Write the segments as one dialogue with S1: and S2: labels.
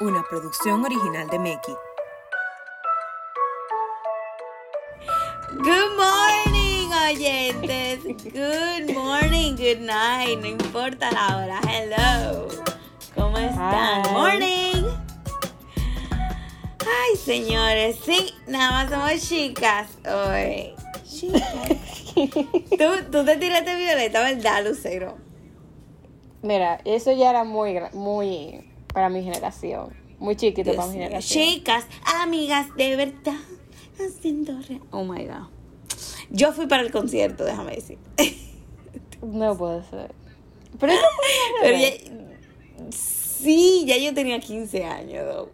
S1: una producción original de Meki.
S2: Good morning, oyentes. Good morning, good night. No importa la hora. Hello. ¿Cómo están?
S3: Hi.
S2: Morning. Ay, señores, sí, nada más somos chicas hoy. Chicas. ¿Tú, tú te tiraste violeta, ¿verdad, Lucero?
S3: Mira, eso ya era muy, muy para mi generación. Muy chiquito para mi generación.
S2: Chicas, amigas, de verdad. Haciendo re- Oh my god. Yo fui para el concierto, déjame decir.
S3: No puede ser. Pero eso fue
S2: Pero ya, sí, ya yo tenía 15 años. though.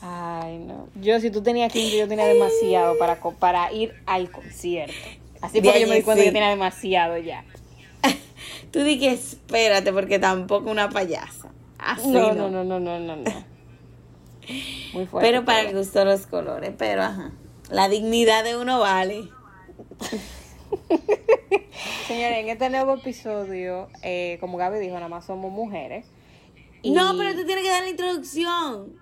S3: Ay, no. Yo, si tú tenías 15, yo tenía demasiado para, co- para ir al concierto. Así
S2: De
S3: fue que yo me di cuenta
S2: sí.
S3: que tenía demasiado ya.
S2: Tú di que espérate, porque tampoco una payasa. Así
S3: No,
S2: no.
S3: no, no, no, no, no. Muy fuerte.
S2: Pero para el gusto de los colores, pero ajá. La dignidad de uno vale.
S3: Señores, en este nuevo episodio, eh, como Gaby dijo, nada más somos mujeres. Y-
S2: No, pero tú tienes que dar la introducción.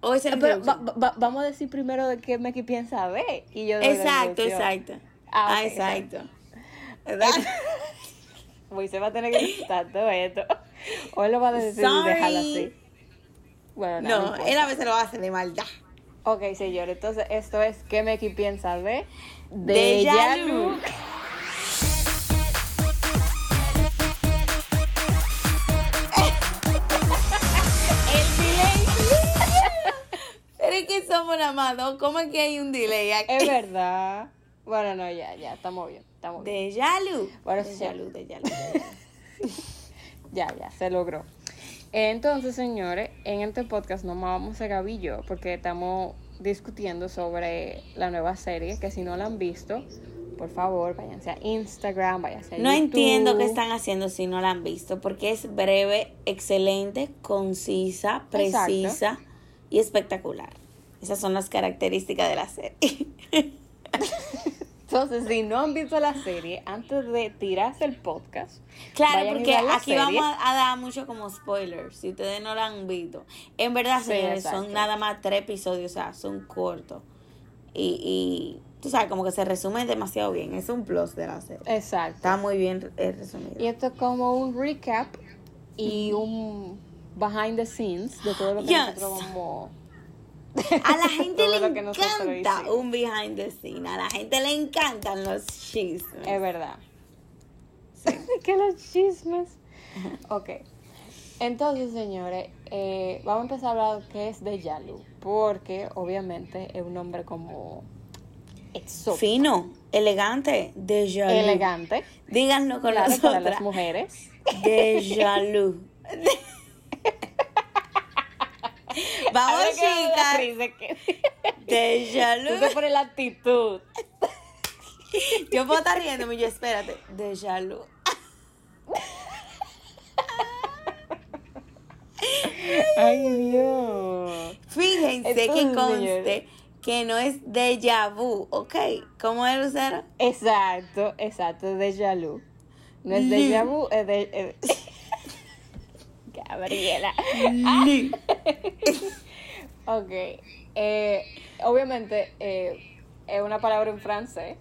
S2: O esa es la
S3: Pero
S2: introducción?
S3: va- va- vamos a decir primero de qué Meki piensa de. Y yo
S2: Exacto, exacto.
S3: Ah,
S2: Ah,
S3: ok,
S2: exacto. Exacto.
S3: Se va a tener que quitar todo esto. O él lo va a decir
S2: Sorry.
S3: dejarlo así. Bueno, no,
S2: No, él a veces lo hace de maldad.
S3: Ok, señor, entonces esto es ¿Qué Meki piensa de?
S2: Vu. El delay. Pero es que somos nada más dos. ¿Cómo es que hay un delay aquí?
S3: Es verdad. Bueno, no, ya, ya, estamos bien, estamos bien.
S2: De Yalu.
S3: Bueno,
S2: de. Yalu, de Yalu. de Yalu.
S3: Ya, ya, se logró. Entonces, señores, en este podcast no vamos a yo, porque estamos discutiendo sobre la nueva serie, que si no la han visto, por favor, váyanse a Instagram, váyanse a
S2: No
S3: YouTube.
S2: entiendo qué están haciendo si no la han visto, porque es breve, excelente, concisa, precisa y espectacular. Esas son las características de la serie.
S3: Entonces, si no han visto la serie, antes de tirarse el podcast,
S2: Claro, porque aquí
S3: serie.
S2: vamos a, a dar mucho como spoilers, si ustedes no la han visto. En verdad,
S3: Sí,
S2: señores,
S3: exacto.
S2: son nada más tres episodios, o sea, son cortos. Y, y tú sabes, como que se resume demasiado bien. Es un plus de la serie.
S3: Exacto.
S2: Está muy bien eh, resumido.
S3: Y esto es como un recap y un behind the scenes de todo lo que
S2: Yes.
S3: nosotros vamos...
S2: A la gente le encanta un behind the scene. A la gente le encantan los chismes.
S3: Es verdad. que los chismes. Ok. Entonces, señores, eh, vamos a empezar a hablar qué es de Yalu. Porque, obviamente, es un nombre como exótico,
S2: Fino, elegante, de Jalou.
S3: elegante.
S2: Díganlo con
S3: Claro,
S2: las
S3: para
S2: otras.
S3: las mujeres.
S2: De Jalou. Vamos, chicas. De
S3: Tú te pones la actitud.
S2: Yo puedo estar riéndome y yo, espérate. De Jalou.
S3: Ay, Dios.
S2: Fíjense que conste que no es déjà vu, ¿ok? ¿Cómo es, Lucero?
S3: Exacto, exacto, de Yalu. No es de vu, es de. eh, Gabriela. Ok. eh, obviamente eh, es una palabra en francés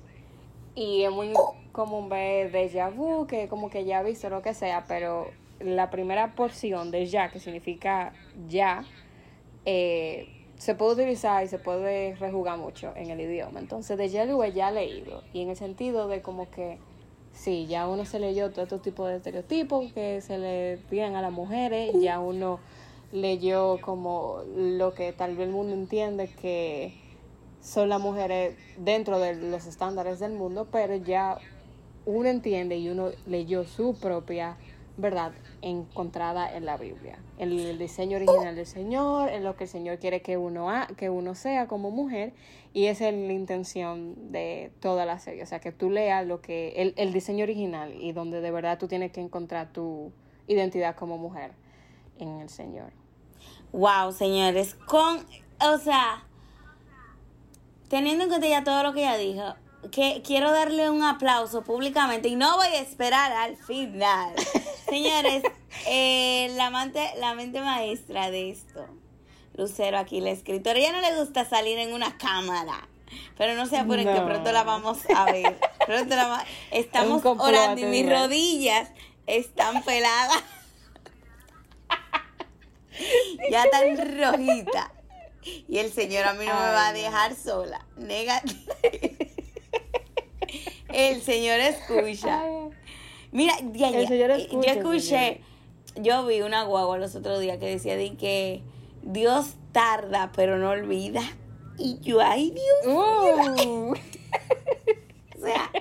S3: y es muy común ver déjà vu, que como que ya visto lo que sea, pero la primera porción de ya, que significa ya, eh, se puede utilizar y se puede rejugar mucho en el idioma. Entonces, déjà vu es ya leído y en el sentido de como que Sí, ya uno se leyó todo este tipo de estereotipos que se le tiran a las mujeres, ya uno leyó como lo que tal vez el mundo entiende que son las mujeres dentro de los estándares del mundo, pero ya uno entiende y uno leyó su propia verdad encontrada en la Biblia, el diseño original del Señor, en lo que el Señor quiere que uno ha, que uno sea como mujer, y esa es la intención de toda la serie, o sea, que tú leas lo que el, el diseño original y donde de verdad tú tienes que encontrar tu identidad como mujer en el Señor.
S2: Wow, señores, con, o sea, teniendo en cuenta ya todo lo que ella dijo, que quiero darle un aplauso públicamente y no voy a esperar al final. Señores, eh, la, mente, la mente maestra de esto Lucero aquí, la escritora. Ella no le gusta salir en una cámara. Pero no se apuren que
S3: No.
S2: pronto la vamos a ver. Pronto la va- Estamos orando y mis rodillas están peladas. ya tan rojitas. Y el Señor a mí no me va a dejar sola. Negativo. El Señor escucha. Mira, ya, ya, eh,
S3: escucha,
S2: yo escuché, yo vi una guagua los otros días que decía de que Dios tarda pero no olvida. Y yo, ay Dios,
S3: Uh.
S2: o sea,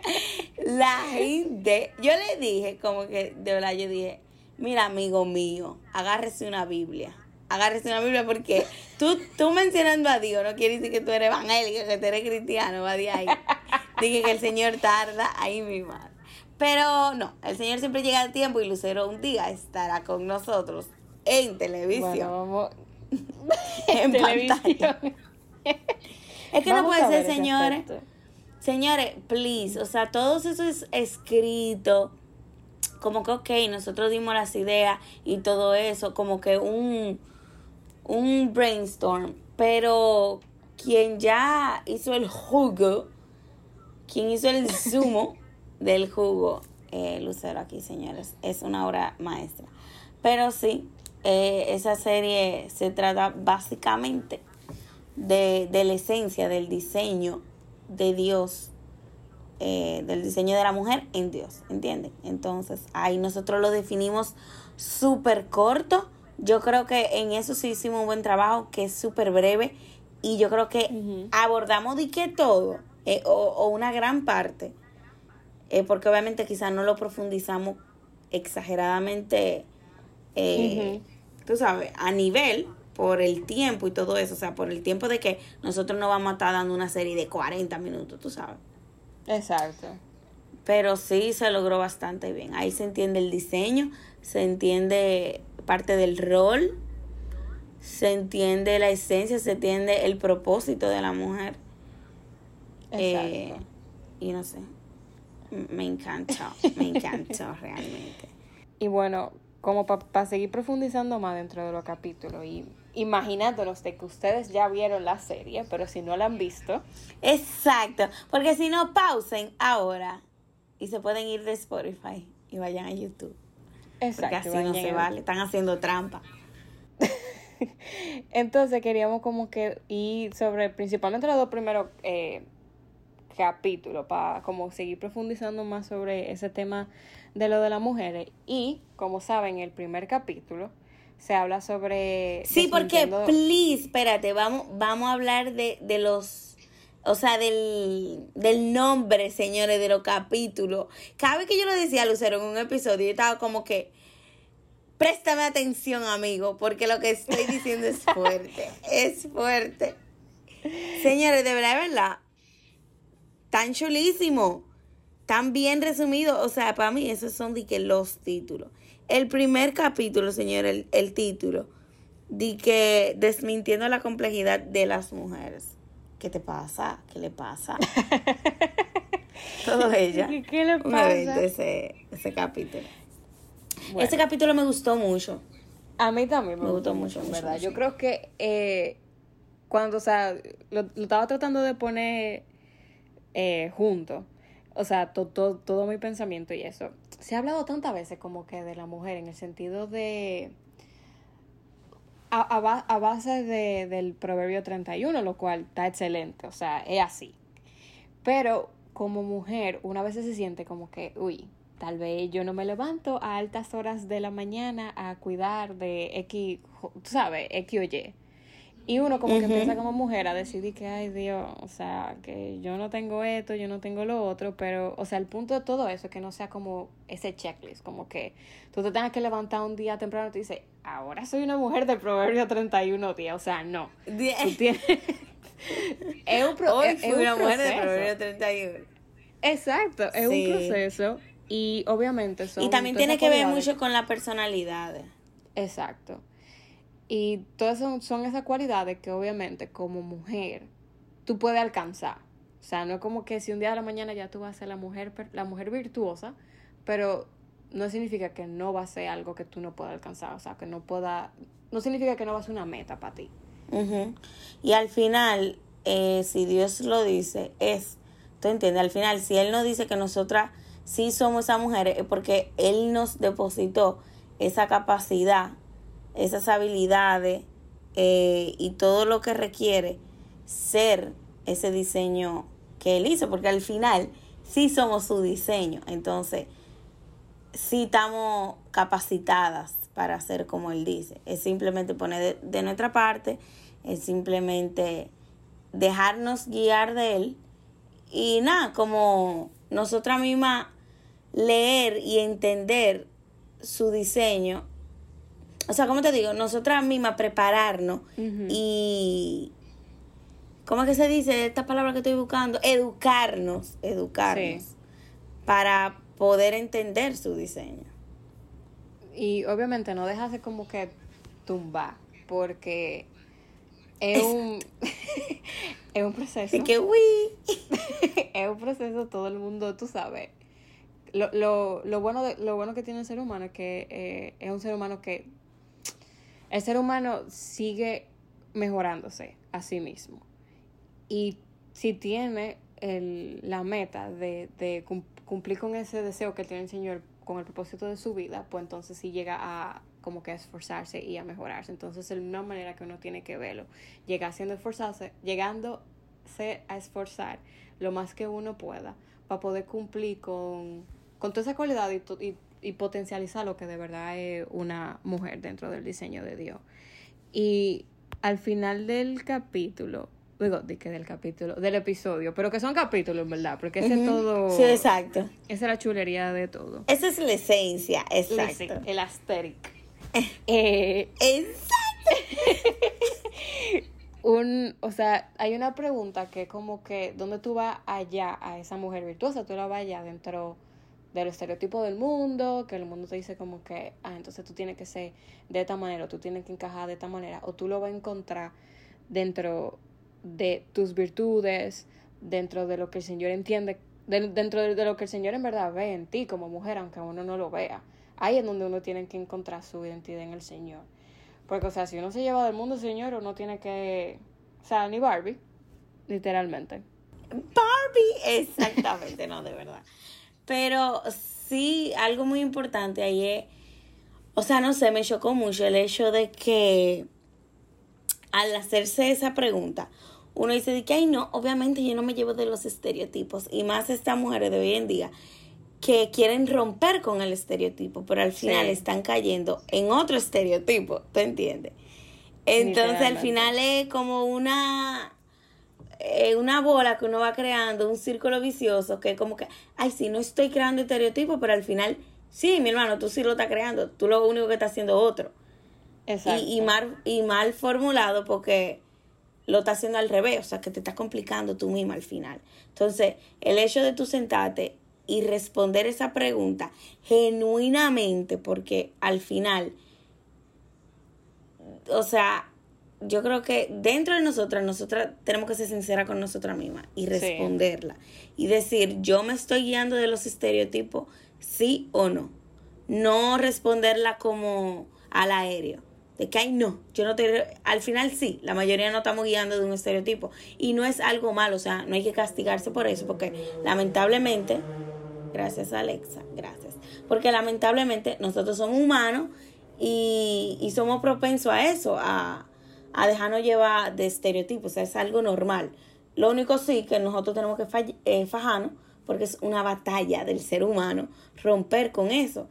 S2: la gente, yo le dije como que, de verdad, yo dije, mira amigo mío, agárrese una Biblia. Agárrese una Biblia porque tú, tú mencionando a Dios no quiere decir que tú eres evangélico, que tú eres cristiano, va de ahí. Dije que el Señor tarda ahí mismo. Pero no, el Señor siempre llega a tiempo y Lucero un día estará con nosotros en televisión.
S3: Bueno, vamos.
S2: en pantalla.
S3: televisión.
S2: Es que no puede ser, señores.
S3: aspecto.
S2: Señores, please, o sea, todo eso es escrito, como que, ok, nosotros dimos las ideas y todo eso, como que un, un brainstorm, pero quien ya hizo el jugo, quien hizo el zumo del jugo, eh, Lucero aquí, señores, es una obra maestra. Pero sí, eh, esa serie se trata básicamente de, de la esencia del diseño de Dios, eh, del diseño de la mujer en Dios, ¿entienden? Entonces ahí nosotros lo definimos súper corto. Yo creo que en eso sí hicimos un buen trabajo, que es súper breve. Y yo creo que abordamos de que todo, eh, o, o una gran parte, eh, porque obviamente quizás no lo profundizamos exageradamente, eh, tú sabes, a nivel por el tiempo y todo eso, o sea, por el tiempo de que nosotros no vamos a estar dando una serie de 40 minutos, tú sabes.
S3: Exacto.
S2: Pero sí se logró bastante bien. Ahí se entiende el diseño, se entiende parte del rol, se entiende la esencia, se entiende el propósito de la mujer. Eh, y no sé, me encantó, me encantó realmente.
S3: Y bueno, como para seguir profundizando más dentro de los capítulos y imaginándonos de que ustedes ya vieron la serie, pero si no la han visto,
S2: Exacto, porque si no, pausen ahora y se pueden ir de Spotify y vayan a YouTube. Porque
S3: exacto.
S2: así no se
S3: a-
S2: vale, están haciendo trampa.
S3: Entonces queríamos como que ir sobre principalmente los dos primeros eh, capítulos para como seguir profundizando más sobre ese tema de lo de las mujeres. Y como saben, el primer capítulo se habla sobre...
S2: Sí, porque, please, espérate, vamos, vamos a hablar de, de los, o sea, del, del nombre, señores, de los capítulos. Cada vez que yo lo decía a Lucero en un episodio, yo estaba como que, préstame atención, amigo, porque lo que estoy diciendo es fuerte, es fuerte. Señores, de verdad, de verdad, tan chulísimo, tan bien resumido, o sea, para mí esos son de que los títulos. El primer capítulo, señor, el, el título, de que desmintiendo la complejidad de las mujeres. ¿Qué te pasa? ¿Qué le pasa? Todo ella.
S3: ¿Qué- le pasa?
S2: evento ese, ese capítulo.
S3: Bueno.
S2: Ese capítulo me gustó mucho.
S3: A mí también me,
S2: Me
S3: gustó,
S2: gustó
S3: mucho,
S2: mucho,
S3: verdad.
S2: mucho.
S3: Yo creo que eh, cuando, o sea, lo, lo estaba tratando de poner eh, junto, o sea, to- to- todo mi pensamiento y eso. Se ha hablado tantas veces como que de la mujer en el sentido de... A, a a base de, del proverbio 31, lo cual está excelente, o sea, es así. Pero como mujer, una vez se siente como que, uy, tal vez yo no me levanto a altas horas de la mañana a cuidar de X, tú sabes, X o Y. Y uno como que empieza como mujer a decidir que, ay Dios, o sea, que yo no tengo esto, yo no tengo lo otro, pero, o sea, el punto de todo eso es que no sea como ese checklist, como que tú te tengas que levantar un día temprano y te dices, ahora soy una mujer del proverbio 31 día, o sea, no. Tú tienes... es un, pro-
S2: Hoy
S3: es- es
S2: fui
S3: un
S2: una mujer de. Proverbio 31.
S3: Exacto, es
S2: Sí.
S3: un proceso y obviamente son
S2: Y también tiene que ver mucho con la personalidad.
S3: Exacto. Y todas son, esas cualidades que obviamente como mujer tú puedes alcanzar. O sea, no es como que si un día de la mañana ya tú vas a ser la mujer, la mujer virtuosa, pero no significa que no va a ser algo que tú no puedas alcanzar. O sea, que no pueda, no significa que no va a ser una meta para ti.
S2: Y al final, eh, si Dios lo dice, es, ¿tú entiendes? Al final, si Él nos dice que nosotras sí somos esas mujeres, es porque Él nos depositó esa capacidad, esas habilidades eh, y todo lo que requiere ser ese diseño que Él hizo, porque al final sí somos su diseño. Entonces, sí estamos capacitadas para hacer como él dice. Es simplemente poner de, de, nuestra parte, es simplemente dejarnos guiar de él y nada, como nosotras mismas leer y entender su diseño. O sea, como te digo, nosotras mismas prepararnos y... ¿Cómo es que se dice esta palabra que estoy buscando? Educarnos, educarnos
S3: Sí.
S2: para poder entender su diseño.
S3: Y obviamente no dejarse como que tumbar, porque es un, es un proceso.
S2: Así que, uy,
S3: es un proceso, todo el mundo, tú sabes. Lo, lo, lo, bueno, de, lo bueno que tiene el ser humano es que eh, es un ser humano que. El ser humano sigue mejorándose a sí mismo. Y si tiene el, la meta de, de cum- cumplir con ese deseo que tiene el Señor con el propósito de su vida, pues entonces sí llega a como que a esforzarse y a mejorarse. Entonces es una manera que uno tiene que verlo. Llega haciendo esforzarse, llegándose a esforzar lo más que uno pueda para poder cumplir con, con toda esa cualidad y, to- y, y potencializar lo que de verdad es una mujer dentro del diseño de Dios. Y al final del capítulo, digo, de que del capítulo, del episodio, pero que son capítulos, ¿verdad? Porque ese es
S2: Ujú.
S3: todo,
S2: Sí, exacto.
S3: esa es la chulería de todo.
S2: Esa es la esencia, exacto.
S3: El aesthetic. Eh,
S2: Exacto.
S3: un, o sea, hay una pregunta que como que, ¿dónde tú vas allá a esa mujer virtuosa? Tú la vas allá dentro del estereotipo del mundo, que el mundo te dice como que, ah, entonces tú tienes que ser de esta manera, o tú tienes que encajar de esta manera, o tú lo vas a encontrar dentro de tus virtudes, dentro de lo que el Señor entiende, de- dentro de, de lo que el Señor en verdad ve en ti como mujer, aunque uno no lo vea. Ahí es donde uno tiene que encontrar su identidad en el Señor. Porque, o sea, si uno se lleva del mundo, Señor, uno tiene que... O sea, ni Barbie, literalmente.
S2: Barbie, exactamente, no, de verdad. Pero sí, algo muy importante ahí es, o sea, no sé, me chocó mucho el hecho de que al hacerse esa pregunta, uno dice de que, ay, no, obviamente yo no me llevo de los estereotipos, y más estas mujeres de hoy en día que quieren romper con el estereotipo, pero al final
S3: Sí.
S2: están cayendo en otro estereotipo, ¿tú entiendes? Entonces al final es como una eh, una bola que uno va creando, un círculo vicioso, que como que, ay, sí, no estoy creando estereotipos, pero al final, sí, mi hermano, tú sí lo estás creando, tú lo único que estás haciendo es otro.
S3: Exacto.
S2: Y, y, mal, y mal formulado porque lo estás haciendo al revés, o sea, que te estás complicando tú misma al final. Entonces, el hecho de tú sentarte y responder esa pregunta genuinamente, porque al final, o sea, yo creo que dentro de nosotras, nosotras tenemos que ser sinceras con nosotras mismas y responderla. Y decir, yo me estoy guiando de los estereotipos, sí o no. No responderla como al aéreo. De que, ay, no, yo no te... Al final sí, la mayoría no estamos guiando de un estereotipo. Y no es algo malo, o sea, no hay que castigarse por eso, porque lamentablemente, gracias Alexa, gracias. Porque lamentablemente nosotros somos humanos y, y somos propensos a eso, a, a dejarnos llevar de estereotipos, o sea, es algo normal. Lo único sí que nosotros tenemos que fall- eh, fajarnos, porque es una batalla del ser humano, romper con eso.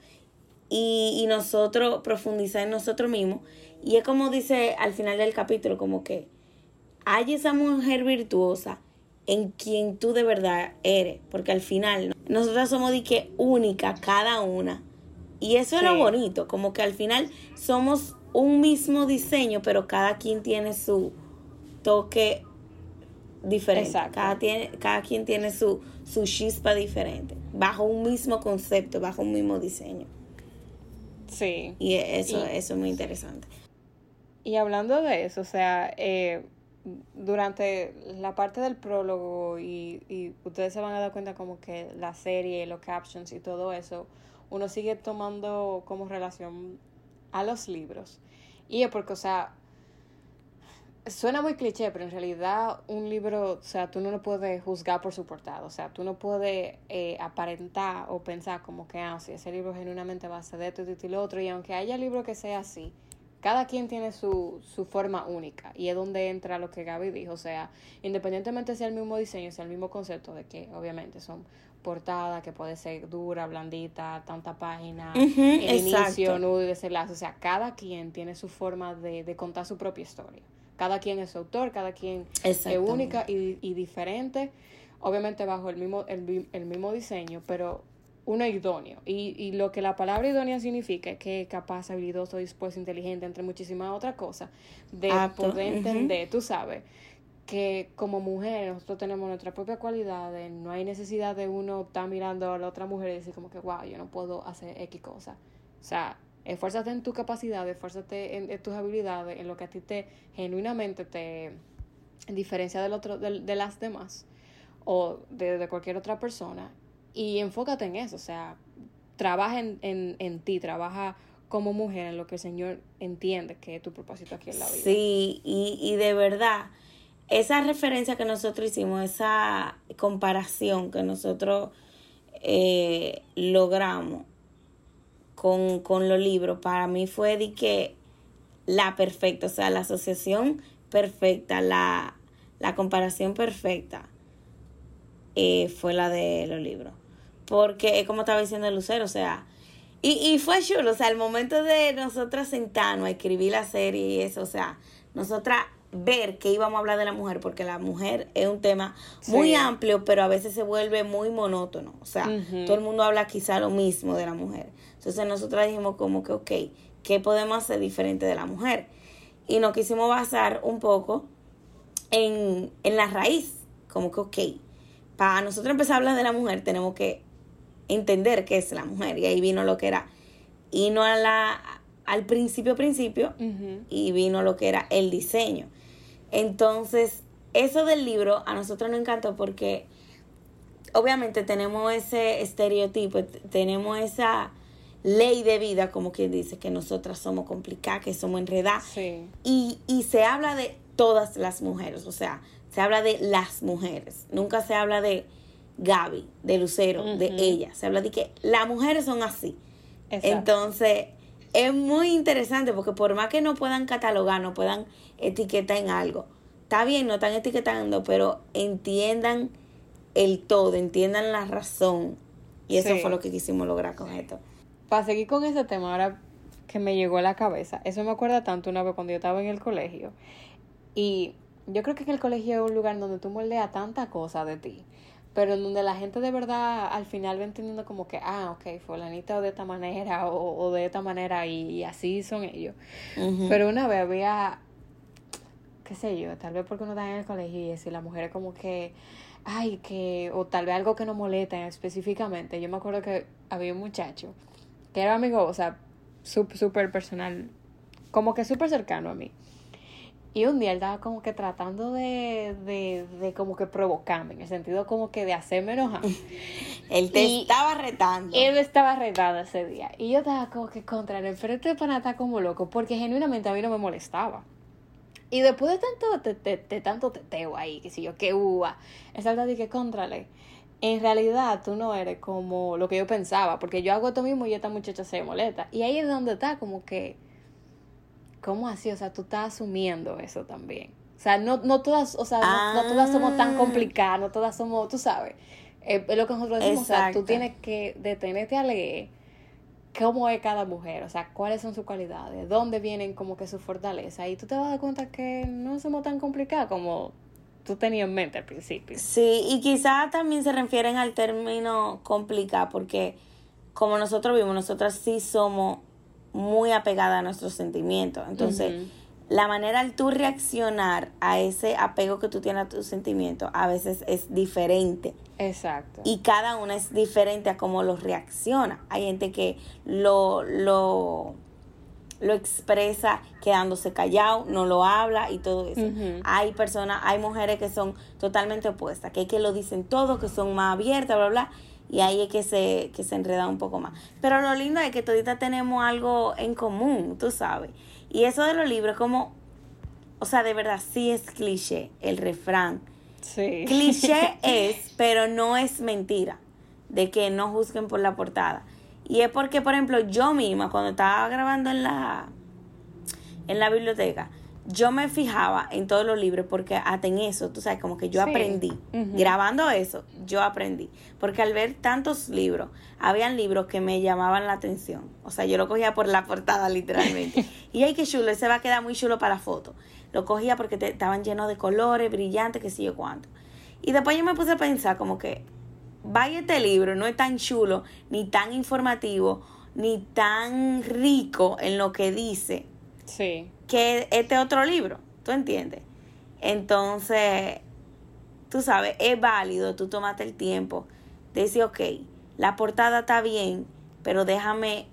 S2: Y, y nosotros profundizar en nosotros mismos. Y es como dice al final del capítulo, como que hay esa mujer virtuosa en quien tú de verdad eres, porque al final nosotras somos de que única cada una. Y eso es lo bonito, como que al final somos un mismo diseño, pero cada quien tiene su toque diferente.
S3: Exacto.
S2: Cada, tiene, cada quien tiene su, su chispa diferente, bajo un mismo concepto, bajo un mismo diseño.
S3: Sí.
S2: Y eso,
S3: Y-
S2: eso es muy interesante.
S3: Y hablando de eso, o sea, eh, durante la parte del prólogo y, y ustedes se van a dar cuenta como que la serie, los captions y todo eso, uno sigue tomando como relación a los libros. Y es porque, o sea, suena muy cliché, pero en realidad un libro, o sea, tú no lo puedes juzgar por su portada, o sea, tú no puedes eh, aparentar o pensar como que, ah, si ese libro genuinamente va a ser de esto, y lo otro, y aunque haya libro que sea así, cada quien tiene su, su forma única. Y es donde entra lo que Gaby dijo, o sea, independientemente sea el mismo diseño, sea el mismo concepto de que obviamente son portada que puede ser dura, blandita, tanta página, el inicio, nudo y desenlace. O sea, cada quien tiene su forma de, de, contar su propia historia. Cada quien es autor, cada quien es única y, y, diferente. Obviamente bajo el mismo, el, el mismo diseño, pero uno idóneo. Y, y lo que la palabra idónea significa es que es capaz, habilidoso, dispuesto, inteligente, entre muchísimas otras cosas, de poder entender, tú sabes que como mujer nosotros tenemos nuestra propia cualidad, no hay necesidad de uno estar mirando a la otra mujer y decir como que, wow, yo no puedo hacer X cosa. O sea, esfuérzate en tu capacidad, esfuérzate en, tus habilidades, en lo que a ti te genuinamente te diferencia del otro, de, de las demás o de, cualquier otra persona y enfócate en eso, o sea, trabaja en, en, en ti, trabaja como mujer en lo que el Señor entiende que es tu propósito aquí en la vida.
S2: Sí, y de verdad esa referencia que nosotros hicimos, esa comparación que nosotros eh, logramos con, con, los libros, para mí fue de que la perfecta, o sea, la asociación perfecta, la, la comparación perfecta eh, fue la de los libros. Porque, como estaba diciendo Lucero, o sea, y, y fue chulo, o sea, el momento de nosotras sentarnos a escribir la serie y eso, o sea, nosotras ver que íbamos a hablar de la mujer, porque la mujer es un tema muy amplio, pero a veces se vuelve muy monótono. O sea, todo el mundo habla quizá lo mismo de la mujer. Entonces nosotros dijimos como que, ok, ¿qué podemos hacer diferente de la mujer? Y nos quisimos basar un poco en, en la raíz, como que, ok, para nosotros empezar a hablar de la mujer tenemos que entender qué es la mujer. Y ahí vino lo que era, y no a la al principio principio y vino lo que era el diseño. Entonces, eso del libro a nosotros nos encantó porque obviamente tenemos ese estereotipo, tenemos esa ley de vida, como quien dice, que nosotras somos complicadas, que somos enredadas. Y, y se habla de todas las mujeres, o sea, se habla de las mujeres, nunca se habla de Gaby, de Lucero, de ella, se habla de que las mujeres son así. Entonces, es muy interesante porque por más que no puedan catalogar, no puedan etiquetar en algo, está bien, no están etiquetando, pero entiendan el todo, entiendan la razón. Y eso fue lo que quisimos lograr con esto.
S3: Para seguir con ese tema, ahora que me llegó a la cabeza, eso me acuerda tanto una vez cuando yo estaba en el colegio. Y yo creo que en el colegio es un lugar donde tú moldeas tanta cosa de ti pero en donde la gente de verdad al final va entendiendo como que, ah, ok, fulanita o de esta manera o, o de esta manera y, así son ellos. Pero una vez había, qué sé yo, tal vez porque uno está en el colegio y si la mujer es como que, ay, que, o tal vez algo que no molesta específicamente. Yo me acuerdo que había un muchacho que era amigo, o sea, súper personal, como que súper cercano a mí. Y un día él estaba como que tratando de, de, de como que provocarme, en el sentido como que de hacerme enojar.
S2: él te estaba retando.
S3: Él me estaba retando ese día. Y yo estaba como que contra él, pero este pana está como loco, porque genuinamente a mí no me molestaba. Y después de tanto, de, de, tanto teteo ahí, que si yo, que uva, esa que contrale. En realidad tú no eres como lo que yo pensaba, porque yo hago esto mismo y esta muchacha se molesta. Y ahí es donde está como que ¿Cómo así? O sea, tú estás asumiendo eso también. O sea, no, no todas, o sea, no, todas somos tan ah. complicadas, no todas somos, tú sabes. Eh, es lo que nosotros decimos, o sea, tú tienes que detenerte a leer cómo es cada mujer, o sea, cuáles son sus cualidades, dónde vienen como que sus fortalezas, y tú te vas a dar cuenta que no somos tan complicadas como tú tenías en mente al principio.
S2: Sí, y quizás también se refieren al término complicado, porque como nosotros vimos, nosotras sí somos muy apegada a nuestros sentimientos. Entonces, la manera de tú reaccionar a ese apego que tú tienes a tus sentimientos a veces es diferente.
S3: Exacto.
S2: Y cada una es diferente a cómo lo reacciona. Hay gente que lo, lo, lo expresa quedándose callado, no lo habla y todo eso. Hay personas, hay mujeres que son totalmente opuestas, que hay que lo dicen todo, que son más abiertas, bla, bla, y ahí es que se, que se enreda un poco más. Pero lo lindo es que todita tenemos algo en común, tú sabes. Y eso de los libros, como o sea, de verdad sí es cliché el refrán.
S3: Sí.
S2: Cliché es, pero no es mentira, de que no juzguen por la portada. Y es porque, por ejemplo, yo misma, cuando estaba grabando en la, en la biblioteca, yo me fijaba en todos los libros porque hasta en eso, tú sabes, como que yo
S3: Sí.
S2: aprendí. Grabando eso, yo aprendí. Porque al ver tantos libros, habían libros que me llamaban la atención. O sea, yo lo cogía por la portada, literalmente. y ay, qué chulo, ese va a quedar muy chulo para la foto. Lo cogía porque te- estaban llenos de colores, brillantes, qué sé yo cuánto. Y después yo me puse a pensar como que, vaya este libro, no es tan chulo, ni tan informativo, ni tan rico en lo que dice
S3: Sí.
S2: Que este otro libro, ¿tú entiendes? Entonces, tú sabes, es válido, tú tomaste el tiempo de decir, ok, la portada está bien, pero déjame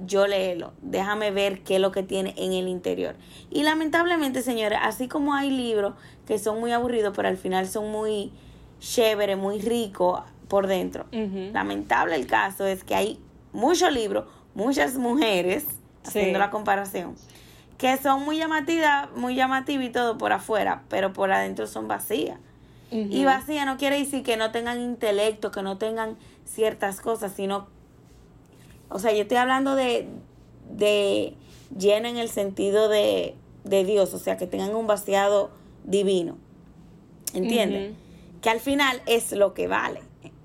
S2: yo leerlo, déjame ver qué es lo que tiene en el interior. Y lamentablemente, señores, así como hay libros que son muy aburridos, pero al final son muy chéveres, muy ricos por dentro. Lamentable el caso es que hay muchos libros, muchas mujeres, haciendo la comparación, que son muy llamativas, muy llamativas y todo por afuera, pero por adentro son vacías. Y vacía no quiere decir que no tengan intelecto, que no tengan ciertas cosas, sino, o sea, yo estoy hablando de, de lleno en el sentido de, de Dios, o sea, que tengan un vaciado divino. ¿Entiendes? Que al final es lo que vale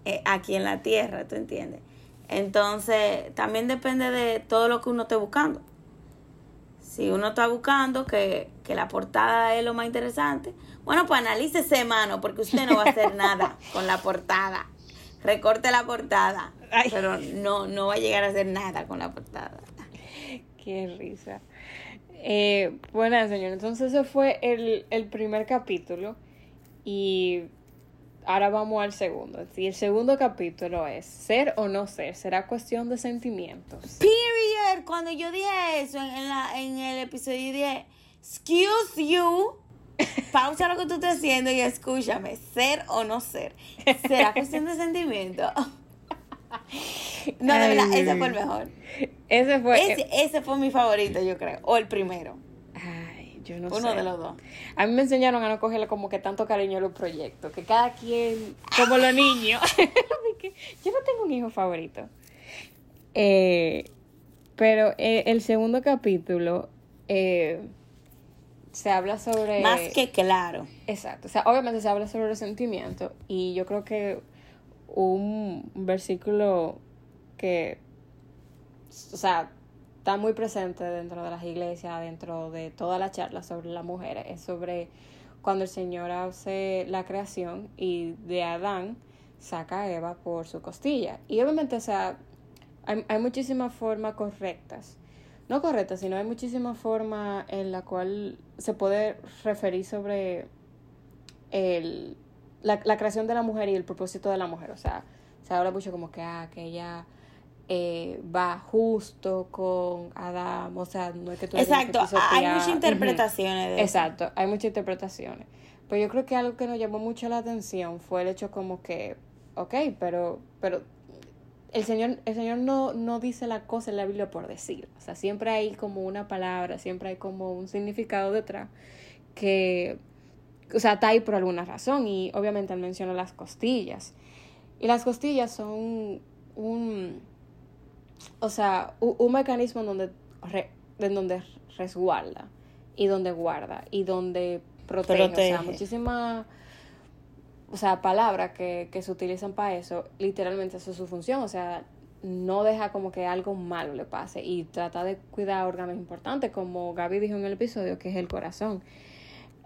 S2: eh, aquí en la tierra, ¿tú entiendes? Entonces, también depende de todo lo que uno esté buscando. Si uno está buscando que, que la portada es lo más interesante, bueno, pues analícese, mano, porque usted no va a hacer nada con la portada. Recorte la portada,
S3: Ay.
S2: pero no, no va a llegar a hacer nada con la portada.
S3: Qué risa. Eh, bueno, señor, entonces ese fue el, el primer capítulo y ahora vamos al segundo. Y el segundo capítulo es ser o no ser, será cuestión de sentimientos.
S2: Period. Cuando yo dije eso en, en la, en el episodio, dije, excuse you, pausa lo que tú estés haciendo y escúchame, ser o no ser. ¿Será cuestión de sentimiento? No, de verdad, ese fue el mejor.
S3: Ese fue...
S2: Ese, ese fue mi favorito, yo creo. O el primero.
S3: Ay, yo no
S2: Uno
S3: sé.
S2: de los dos.
S3: A mí me enseñaron a no cogerle como que tanto cariño a los proyectos, que cada quien, como los niños. Yo no tengo un hijo favorito. Eh, pero eh, el segundo capítulo eh, se habla sobre...
S2: Más que claro.
S3: Exacto, o sea, obviamente se habla sobre los sentimientos y yo creo que un versículo que, o sea, está muy presente dentro de las iglesias, dentro de toda la charla sobre las mujeres, es sobre cuando el Señor hace la creación y de Adán saca a Eva por su costilla. Y obviamente, o sea, hay, hay muchísimas formas correctas. No correctas, sino hay muchísimas formas en la cual se puede referir sobre el, la, la creación de la mujer y el propósito de la mujer. O sea, se habla mucho como que, ah, que ella eh, va justo con Adán. O sea, no es que tú
S2: Exacto. Hay muchas interpretaciones de eso.
S3: Exacto, hay muchas interpretaciones. Pero yo creo que algo que nos llamó mucho la atención fue el hecho como que, ok, pero, pero el Señor, el Señor no, no dice la cosa en la Biblia por decir. O sea, siempre hay como una palabra, siempre hay como un significado detrás que, o sea, está ahí por alguna razón. Y obviamente él menciona las costillas. Y las costillas son un, o sea, un, un mecanismo en donde, re- en donde resguarda y donde guarda y donde protege. O sea, muchísimas o sea, palabras que, que se utilizan para eso, literalmente eso es su función. O sea, no deja como que algo malo le pase y trata de cuidar órganos importantes, como Gaby dijo en el episodio, que es el corazón.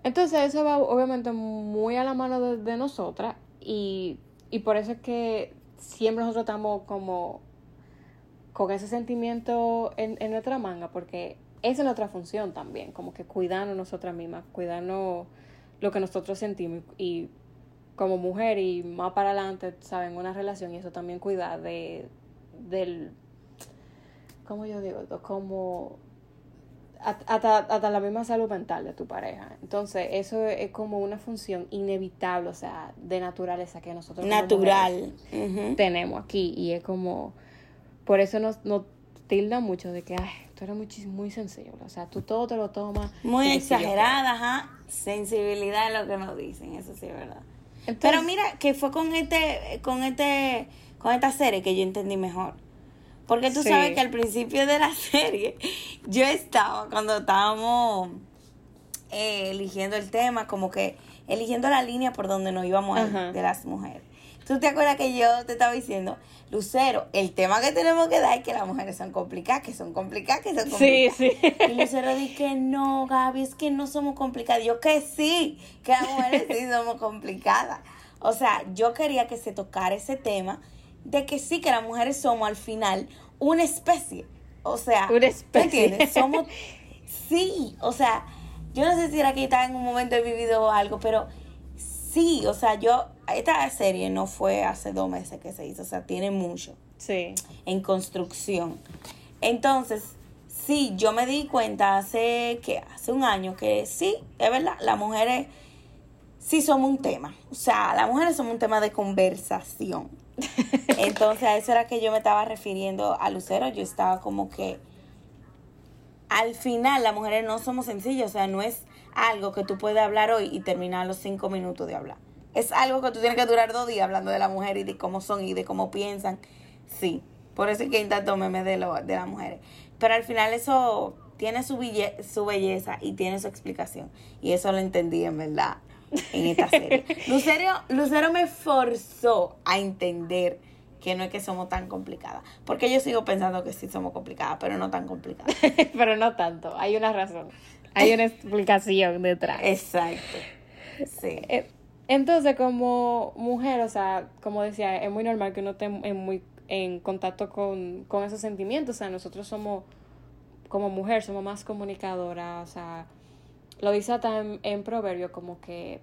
S3: Entonces eso va obviamente muy a la mano de, de nosotras y, y por eso es que siempre nosotros estamos como con ese sentimiento en, en nuestra manga, porque esa es nuestra función también, como que cuidarnos nosotras mismas, cuidarnos lo que nosotros sentimos y como mujer y más para adelante, saben, una relación y eso también cuidar de, del, ¿cómo yo digo? Como hasta, hasta la misma salud mental de tu pareja. Entonces, eso es como una función inevitable, o sea, de naturaleza que nosotros
S2: Natural.
S3: Tenemos aquí y es como por eso nos, nos tilda mucho de que, ay, tú eres muy, muy sensible. O sea, tú todo te lo tomas.
S2: Muy exagerada, ajá. Sensibilidad es lo que nos dicen, eso sí es verdad. Pero mira, que fue con este, con este, con esta serie que yo entendí mejor. Porque tú
S3: Sí.
S2: sabes que al principio de la serie, yo estaba, cuando estábamos eh, eligiendo el tema, como que eligiendo la línea por donde nos íbamos a ir
S3: Ajá.
S2: de las mujeres. ¿Tú te acuerdas que yo te estaba diciendo, Lucero, el tema que tenemos que dar es que las mujeres son complicadas, que son complicadas, que son
S3: Sí,
S2: complicadas?
S3: sí.
S2: Y Lucero dice que no, Gaby, es que no somos complicadas. Yo que sí, que las mujeres sí somos complicadas. O sea, yo quería que se tocara ese tema de que sí, que las mujeres somos al final una especie. O sea,
S3: Una
S2: ¿tú
S3: especie.
S2: entiendes? Somos, sí, o sea, yo no sé si era que estaba en un momento he vivido algo, pero sí, o sea, yo, esta serie no fue hace dos meses que se hizo, o sea, tiene mucho
S3: Sí.
S2: en construcción. Entonces, sí, yo me di cuenta hace que hace un año que sí, es verdad, las mujeres sí somos un tema. O sea, las mujeres somos un tema de conversación. Entonces, a eso era que yo me estaba refiriendo a Lucero. Yo estaba como que al final las mujeres no somos sencillas, o sea, no es algo que tú puedes hablar hoy y terminar los cinco minutos de hablar. Es algo que tú tienes que durar dos días hablando de la mujer y de cómo son y de cómo piensan. Sí, por eso es que intento meme de, lo, de las mujeres. Pero al final eso tiene su, bille- su belleza y tiene su explicación. Y eso lo entendí en verdad en esta serie. Lucero, Lucero me forzó a entender que no es que somos tan complicadas. Porque yo sigo pensando que sí somos complicadas, pero no tan complicadas.
S3: Pero no tanto. Hay una razón. Hay una explicación detrás.
S2: Exacto. Sí.
S3: Eh, Entonces, como mujer, o sea, como decía, es muy normal que uno esté en, muy, en contacto con, con esos sentimientos. O sea, nosotros somos, como mujer, somos más comunicadoras. O sea, lo dice hasta en, en proverbio, como que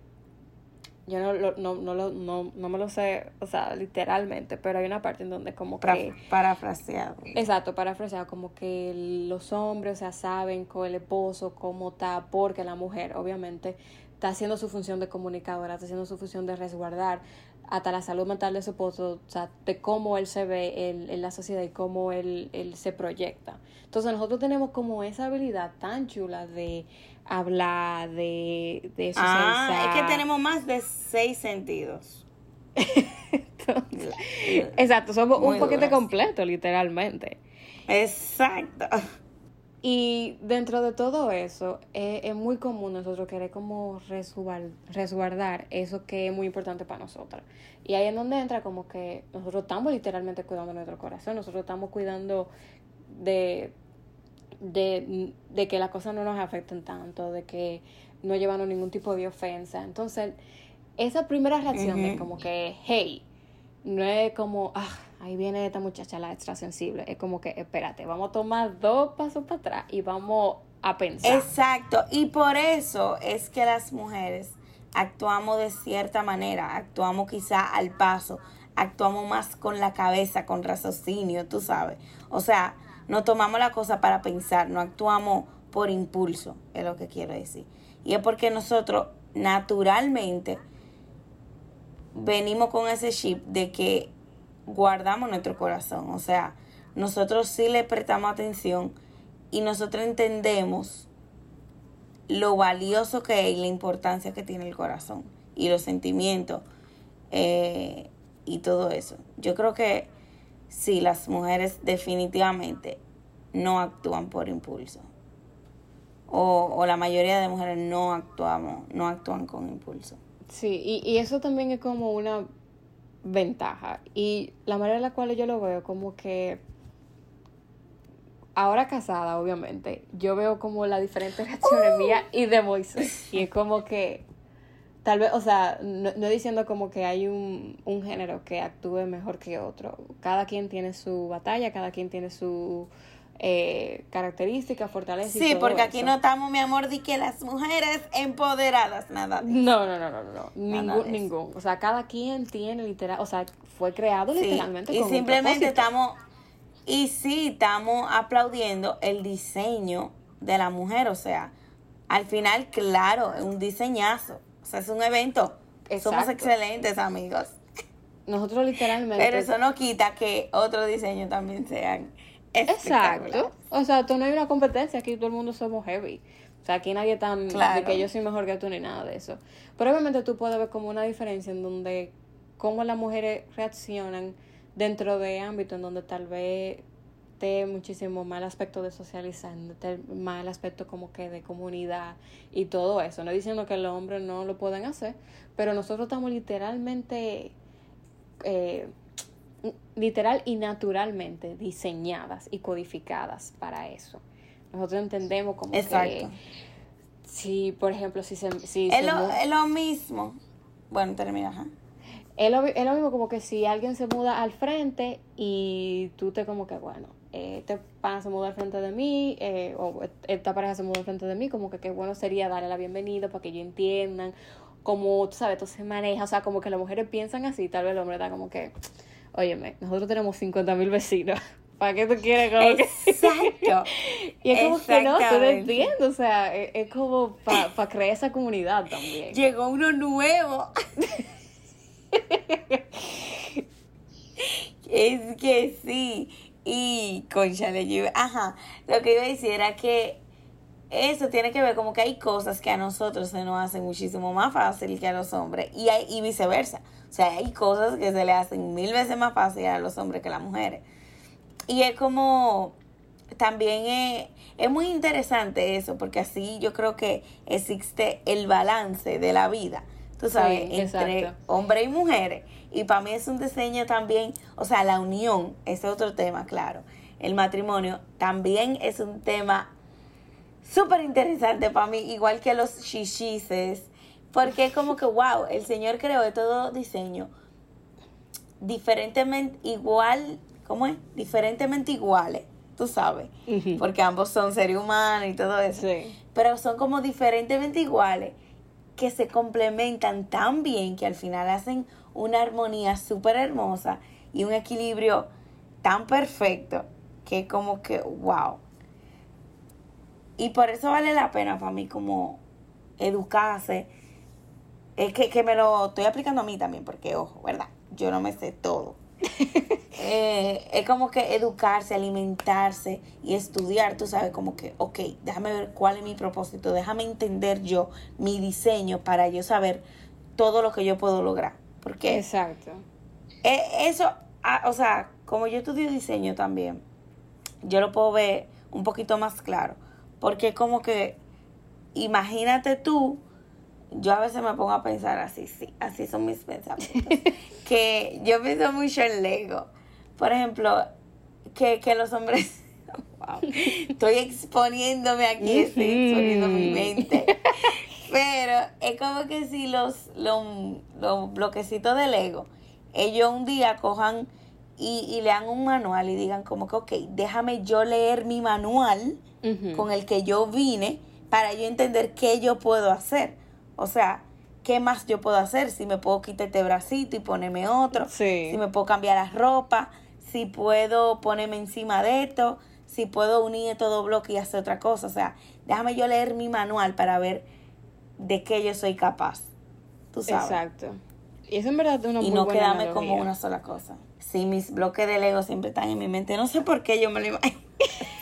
S3: yo no, lo- no, no, lo- no, no me lo sé, o sea, literalmente, pero hay una parte en donde como que...
S2: parafraseado.
S3: Exacto, parafraseado, como que los hombres, o sea, saben con el esposo cómo está, porque la mujer, obviamente, está haciendo su función de comunicadora, está haciendo su función de resguardar hasta la salud mental de su esposo, o sea, de cómo él se ve en, en la sociedad y cómo él, él se proyecta. Entonces nosotros tenemos como esa habilidad tan chula de hablar, de, de
S2: Ah,
S3: socializar.
S2: es que tenemos más de seis sentidos.
S3: Exacto, somos
S2: Muy
S3: un
S2: duras.
S3: completo, literalmente.
S2: Exacto.
S3: Y dentro de todo eso, eh, es muy común nosotros querer como resguar- resguardar eso que es muy importante para nosotras. Y ahí es donde entra como que nosotros estamos literalmente cuidando nuestro corazón, nosotros estamos cuidando de, de, de que las cosas no nos afecten tanto, de que no llevamos ningún tipo de ofensa. Entonces, esa primera reacción
S2: Ujú.
S3: como que, hey, no es como, ah, ahí viene esta muchacha la extra sensible. Es como que, espérate, vamos a tomar dos pasos para atrás y vamos a pensar.
S2: Exacto. Y por eso es que las mujeres actuamos de cierta manera, actuamos quizá al paso, actuamos más con la cabeza, con raciocinio, tú sabes. O sea, no tomamos la cosa para pensar, no actuamos por impulso, es lo que quiero decir. Y es porque nosotros naturalmente venimos con ese chip de que guardamos nuestro corazón. O sea, nosotros sí le prestamos atención y nosotros entendemos lo valioso que es y la importancia que tiene el corazón y los sentimientos eh, y todo eso. Yo creo que sí, las mujeres definitivamente no actúan por impulso. O, o la mayoría de mujeres no actuamos, no actúan con impulso.
S3: Sí, y, y eso también es como una ventaja. Y la manera en la cual yo lo veo, como que ahora casada, obviamente, yo veo como las diferentes reacciones mías y de Moisés. Y es como que, tal vez, o sea, no, no diciendo como que hay un, un género que actúe mejor que otro. Cada quien tiene su batalla, cada quien tiene su eh, característica, fortaleza. y
S2: Sí,
S3: todo
S2: porque aquí
S3: eso.
S2: no estamos, mi amor, de que las mujeres empoderadas, nada. de eso.
S3: No, no, no, no, no, Ningún, ningún. O sea, cada quien tiene literal, o sea, fue creado
S2: Sí,
S3: literalmente
S2: y
S3: con
S2: simplemente estamos, y sí, estamos aplaudiendo el diseño de la mujer, o sea, al final, claro, es un diseñazo, sea, es un evento. Somos excelentes, amigos.
S3: Nosotros literalmente.
S2: Pero eso no quita que otros diseños también sean
S3: Exacto. O sea, tú no hay una competencia, aquí todo el mundo somos heavy. O sea, aquí nadie tan de que yo soy mejor que tú ni nada de eso. Pero obviamente tú puedes ver como una diferencia en donde cómo las mujeres reaccionan dentro de ámbitos en donde tal vez muchísimo mal aspecto de socializar, mal aspecto como que de comunidad y todo eso. No diciendo que los hombres no lo pueden hacer, pero nosotros estamos literalmente eh, literal y naturalmente diseñadas y codificadas para eso. Nosotros entendemos como que si, por ejemplo, si se... Si
S2: es, lo, es lo mismo. Bueno, termina.
S3: Es lo, es lo mismo como que si alguien se muda al frente y tú te como que, bueno, este pana se muda al frente de mí, eh, o esta pareja se muda al frente de mí, como que qué bueno sería darle la bienvenida para que ellos entiendan cómo, tú sabes, todo se maneja, o sea, como que las mujeres piensan así, tal vez el hombre está como que óyeme, nosotros tenemos 50 mil vecinos. ¿Para qué tú quieres como
S2: Exacto.
S3: y es como que no, tú lo entiendes, o sea, es, como para crear esa comunidad también.
S2: Llegó uno nuevo. es que sí. Y, conchale, yo, ajá, lo que iba a decir era que eso tiene que ver como que hay cosas que a nosotros se nos hacen muchísimo más fácil que a los hombres y, hay, y viceversa. O sea, hay cosas que se le hacen mil veces más fácil a los hombres que a las mujeres. Y es como, también es, muy interesante eso, porque así yo creo que existe el balance de la vida, tú sabes, entre hombres y mujeres. Y para mí es un diseño también, o sea, la unión, ese es otro tema, claro. El matrimonio también es un tema súper interesante para mí, igual que los shishises porque es como que, wow, el Señor creó de todo diseño diferentemente igual, ¿cómo es? Diferentemente iguales, tú sabes. Porque ambos son seres humanos y todo eso. Pero son como diferentemente iguales que se complementan tan bien que al final hacen una armonía súper hermosa y un equilibrio tan perfecto que como que, wow. Y por eso vale la pena para mí como educarse es que, que me lo estoy aplicando a mí también, porque ojo, ¿verdad? Yo no me sé todo. Eh, es como que educarse, alimentarse y estudiar, tú sabes, como que, ok, déjame ver cuál es mi propósito, déjame entender yo mi diseño para yo saber todo lo que yo puedo lograr. Porque
S3: Exacto.
S2: Eh, eso, ah, o sea, como yo estudio diseño también, yo lo puedo ver un poquito más claro. Porque como que, imagínate tú, yo a veces me pongo a pensar así, sí, así son mis pensamientos. que yo pienso mucho en Lego. Por ejemplo, que, que los hombres... wow, estoy exponiéndome aquí, estoy exponiendo mi mente. Pero es como que si los, los, los bloquecitos de Lego, ellos un día cojan y, y lean un manual y digan como que, ok, déjame yo leer mi manual con el que yo vine para yo entender qué yo puedo hacer. O sea, ¿qué más yo puedo hacer? Si me puedo quitar este bracito y ponerme otro. Si me puedo cambiar la ropa. Si puedo ponerme encima de esto. Si puedo unir todo bloque y hacer otra cosa. O sea, déjame yo leer mi manual para ver de qué yo soy capaz. Tú sabes.
S3: Exacto. Y eso en verdad una
S2: Y
S3: no
S2: quedarme como una sola cosa. Sí, mis bloques de Lego siempre están en mi mente. No sé por qué yo me lo imagino.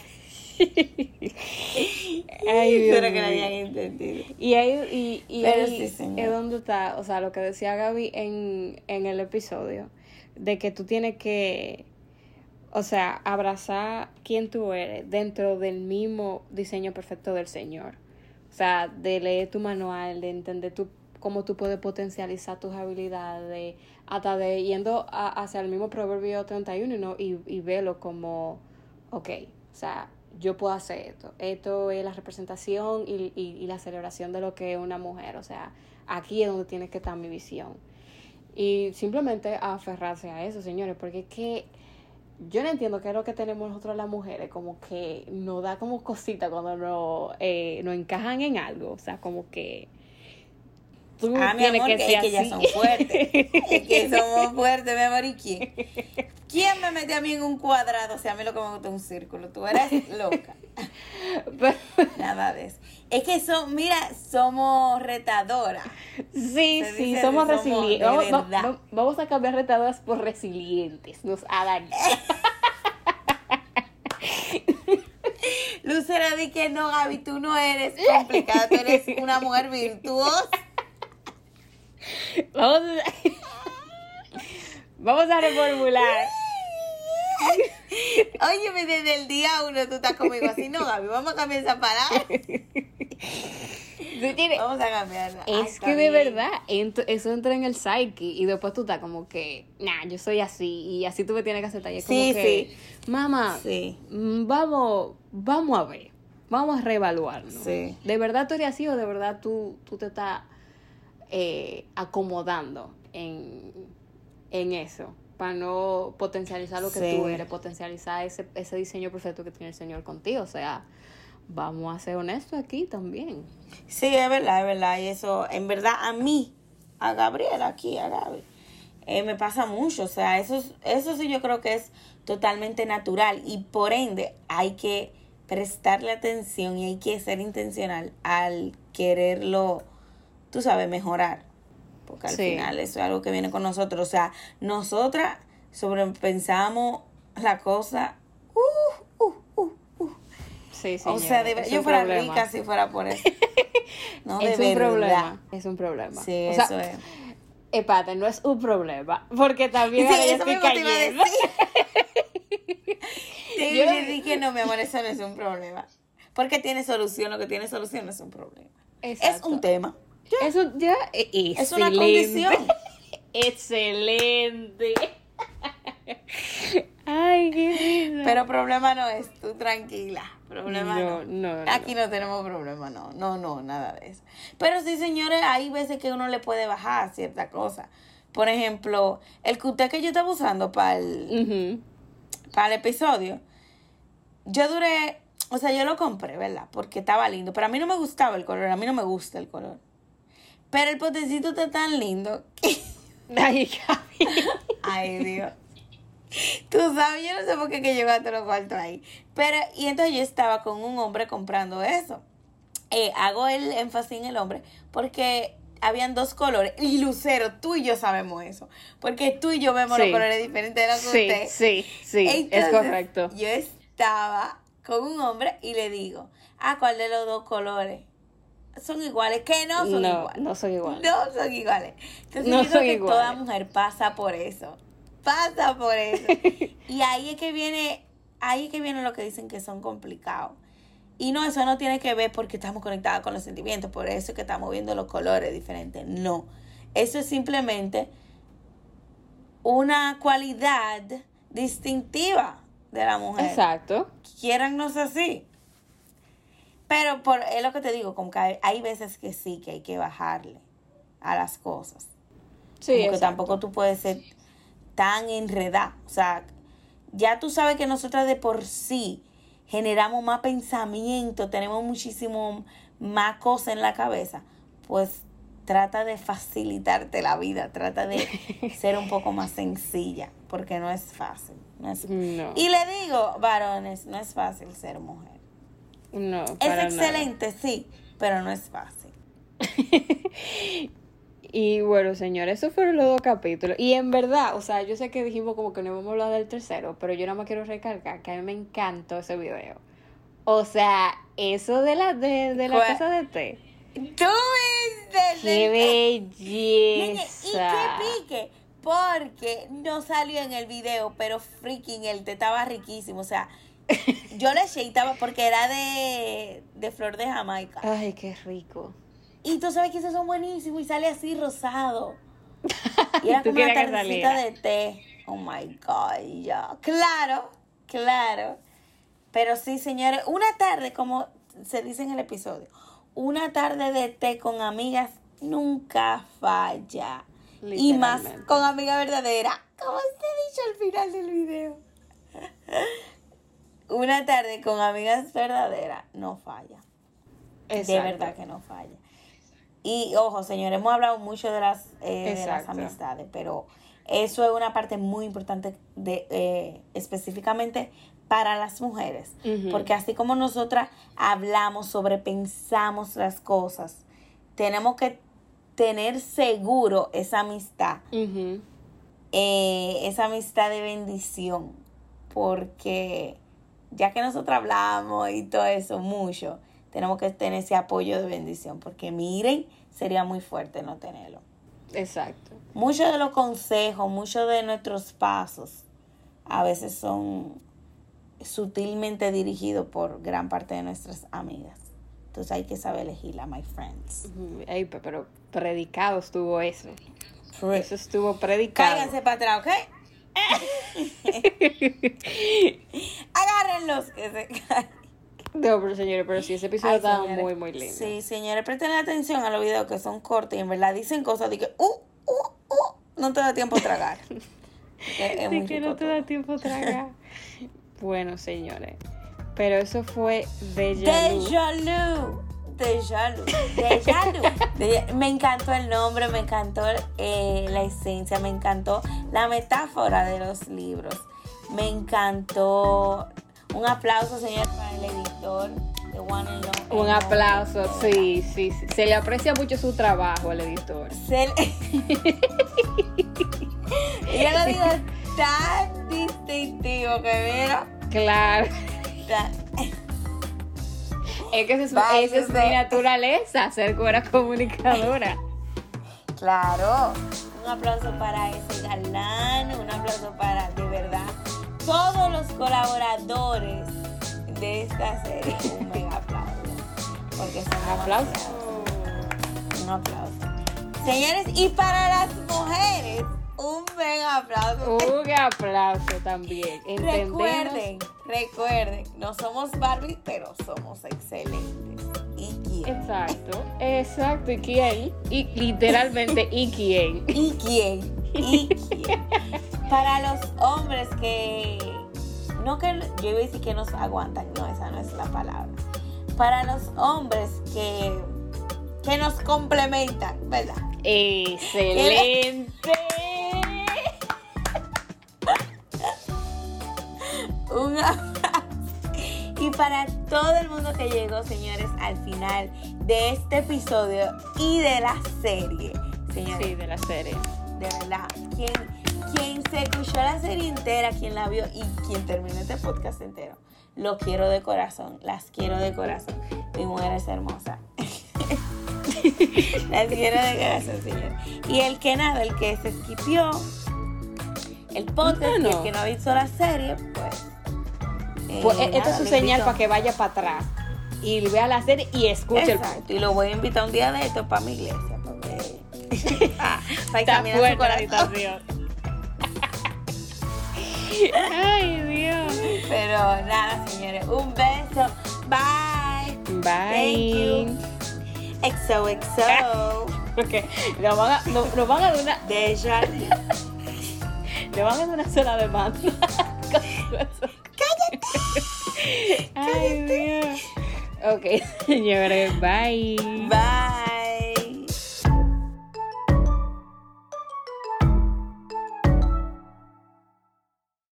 S3: Ay,
S2: Espero que nadie haya entendido.
S3: Y ahí, y, y ahí es donde está, o sea, lo que decía Gaby en, en el episodio, de que tú tienes que, o sea, abrazar quién tú eres dentro del mismo diseño perfecto del Señor. O sea, de leer tu manual, de entender tu, cómo tú puedes potencializar tus habilidades, hasta de yendo hacia el mismo Proverbio 31 ¿no? y, y verlo como, ok, o sea, yo puedo hacer esto. Esto es la representación y, y, la celebración de lo que es una mujer. O sea, aquí es donde tiene que estar mi visión. Y simplemente aferrarse a eso, señores, porque es que yo no entiendo qué es lo que tenemos nosotros las mujeres, como que nos da como cosita cuando nos, eh, nos encajan en algo. O sea, como que
S2: Tú ah, mi amor, que, es que ellas son fuertes. es que somos fuertes, mi amor. ¿Y quién? ¿Quién me mete a mí en un cuadrado? O sea, a mí lo que me gusta es un círculo. Tú eres loca. Nada de eso. Es que son, mira, somos retadoras.
S3: Sí, sí, somos resilientes. Vamos, vamos, a cambiar retadoras por resilientes. Nos hagan.
S2: Lucero di que no, Gaby, tú no eres complicada, tú eres una mujer virtuosa.
S3: Vamos a, vamos a reformular.
S2: Óyeme, desde el día uno tú estás conmigo así, no, Gaby, vamos a cambiar esa palabra. Vamos a cambiarla.
S3: Es que de verdad, ent- eso entra en el psyche y después tú estás como que, nah, yo soy así y así tú me tienes que aceptar. Y es como
S2: Sí,
S3: que, mamá,
S2: Sí.
S3: mm, vamos, vamos a ver, vamos a reevaluarnos.
S2: Sí.
S3: ¿De verdad tú eres así o de verdad tú, tú te estás eh, acomodando en, en eso? Para no potencializar lo que
S2: Sí.
S3: tú eres, potencializar ese, ese diseño perfecto que tiene el Señor contigo. O sea, vamos a ser honestos aquí también.
S2: Sí, es verdad, es verdad. Y eso, en verdad, a mí, a Gabriela aquí, a Gaby, eh, me pasa mucho. O sea, eso, es- eso sí yo creo que es totalmente natural. Y por ende, hay que prestarle atención y hay que ser intencional al quererlo, tú sabes, mejorar. Porque al
S3: Sí.
S2: final eso es algo que viene con nosotros. O sea, nosotras sobrepensamos la cosa. Uh, uh, uh, uh.
S3: Sí,
S2: O sea, de yo fuera
S3: problema.
S2: rica si fuera por eso. No, de
S3: es un
S2: verdad.
S3: problema. Es un problema.
S2: Sí,
S3: O sea,
S2: eso es.
S3: Espérate, no es un problema. Porque también
S2: Sí,
S3: ahora
S2: eso
S3: estoy cayendo.
S2: Te
S3: Yo
S2: iba a
S3: no-
S2: mi amor, eso no es un problema. Porque tiene solución, lo que tiene solución no es un problema. Es un tema.
S3: Eso ya eh,
S2: Es una condición.
S3: Excelente. Ay, qué risa.
S2: Pero problema no es, tú tranquila. Problema
S3: No,
S2: no.
S3: no, no.
S2: Aquí no tenemos problema, no. No, no, nada de eso. Pero sí, señores, hay veces que uno le puede bajar cierta cosa. Por ejemplo, el cuté que yo estaba usando para el, para el episodio, yo duré, o sea, yo lo compré, ¿verdad? Porque estaba lindo, pero a mí no me gustaba el color, a mí no me gusta el color. Pero el potecito está tan lindo. que-
S3: Ay,
S2: Dios. Tú sabes, yo no sé por qué que llegaste los cuartos ahí. Pero, y entonces yo estaba con un hombre comprando eso. Eh, hago el énfasis en el hombre porque habían dos colores. Y Lucero, tú y yo sabemos eso. Porque tú y yo vemos
S3: Sí.
S2: los colores diferentes de los que
S3: Sí,
S2: usted.
S3: sí, sí, es correcto.
S2: Yo estaba con un hombre y le digo, ah, ¿cuál de los dos colores? Son iguales, que no son
S3: No,
S2: iguales.
S3: no son iguales.
S2: No son iguales. Entonces
S3: No
S2: yo creo
S3: son
S2: que
S3: iguales.
S2: toda mujer pasa por eso. Pasa por eso. y ahí es que viene, ahí es que viene lo que dicen que son complicados. Y no, eso no tiene que ver porque estamos conectadas con los sentimientos, por eso es que estamos viendo los colores diferentes. No. Eso es simplemente una cualidad distintiva de la mujer.
S3: Exacto.
S2: Quiérannos así. Pero por, es lo que te digo, como que hay, hay veces que sí, que hay que bajarle a las cosas.
S3: Sí,
S2: como que
S3: exacto.
S2: tampoco tú puedes ser tan enredada. O sea, ya tú sabes que nosotras de por sí generamos más pensamiento, tenemos muchísimo más cosas en la cabeza. Pues trata de facilitarte la vida, trata de ser un poco más sencilla, porque no es fácil. No es-
S3: No.
S2: Y le digo, varones, no es fácil ser mujer.
S3: No,
S2: Es
S3: para nada.
S2: excelente, sí, pero no es fácil.
S3: Y bueno, señores, esos fueron los dos capítulos. Y en verdad, o sea, yo sé que dijimos como que no vamos a hablar del tercero, pero yo nada más quiero recalcar que a mí me encantó ese video. O sea, eso de la, de, de la taza de té.
S2: ¡Tú viste!
S3: ¡Qué
S2: Y
S3: belleza!
S2: qué pique, porque no salió en el video, pero freaking el té estaba riquísimo. O sea, yo y estaba porque era de, de flor de Jamaica.
S3: Ay, qué rico.
S2: Y tú sabes que esos son buenísimos y sale así rosado. Y era como una tardecita de té. Oh my God, ya. Claro, claro. Pero sí, señores, una tarde, como se dice en el episodio, una tarde de té con amigas nunca falla. Y más con amiga verdadera, como se ha dicho al final del video. Una tarde con amigas verdaderas no falla. De
S3: Exacto.
S2: verdad que no falla. Y ojo, señores, hemos hablado mucho de las, eh, de las amistades, pero eso es una parte muy importante de eh, específicamente para las mujeres. Porque así como nosotras hablamos, sobrepensamos las cosas, tenemos que tener seguro esa amistad, eh, esa amistad de bendición, porque ya que nosotros hablamos y todo eso mucho, tenemos que tener ese apoyo de bendición, porque miren, sería muy fuerte no tenerlo.
S3: Exacto.
S2: Muchos de los consejos, muchos de nuestros pasos, a veces son sutilmente dirigidos por gran parte de nuestras amigas. Entonces hay que saber elegirla, my friends.
S3: Pero predicado estuvo eso. Eso estuvo predicado.
S2: Cáiganse para atrás, ¿ok? Agárrenlos que se caen.
S3: No, pero señores, pero sí, ese episodio
S2: Ay,
S3: estaba
S2: señores.
S3: muy, muy lindo.
S2: Sí, señores, presten atención a los videos que son cortos y en verdad dicen cosas de que, uh, uh, uh, no te da tiempo a tragar. es, es
S3: De que no te da tiempo a tragar. bueno, señores. Pero eso fue
S2: Lu. Deja Lu. Deja Lu. Deja- Me encantó el nombre, me encantó eh, la esencia, me encantó la metáfora de los libros. Me encantó. Un aplauso, señor, para el editor de One and Only.
S3: Un aplauso, sí, sí, sí. Se le aprecia mucho su trabajo al editor.
S2: Se le- Ella lo dijo tan distintivo que mira.
S3: Claro.
S2: tan-
S3: Es que esa es, mi naturaleza, ser buena comunicadora.
S2: Claro. Un aplauso para ese galán, un aplauso para, de verdad, todos los colaboradores de esta serie. Un mega aplauso. Porque son
S3: Aplauso.
S2: demasiados. Un aplauso. Señores, y para las mujeres, un mega aplauso.
S3: Un aplauso también. Entendemos.
S2: Recuerden, recuerden, no somos Barbie, pero somos excelentes. ¿Y quién?
S3: Exacto, exacto. ¿Y quién? Y literalmente, ¿y quién?
S2: ¿Y quién? ¿Y quién? Para los hombres que no que yo iba a decir que nos aguantan, no, esa no es la palabra. Para los hombres que que nos complementan, ¿verdad?
S3: Excelente.
S2: Para todo el mundo que llegó, señores, al final de este episodio y de la serie. Señores,
S3: Sí, de la serie.
S2: de verdad, quien, quien se escuchó la serie entera, quien la vio y quien terminó este podcast entero, lo quiero de corazón, las quiero de corazón. Mi mujer es hermosa. las quiero de corazón, señor. Y el que nada, el que se esquipió el podcast y el que no ha visto la serie, pues. Eh,
S3: Pues esta
S2: nada,
S3: es su señal para que vaya para atrás y vea la serie y escuche el
S2: Exacto, y lo voy a invitar un día de esto para mi iglesia, porque. para
S3: Está
S2: examinar su corazón.
S3: Ay, Dios.
S2: Pero nada, señores, un beso. Bye. Thank you.
S3: Bye.
S2: XOXO.
S3: Porque nos van a, nos, nos van a dar una,
S2: Deja.
S3: nos van a dar una sola demanda. Ay, Dios. Ok, señores, bye.
S2: Bye.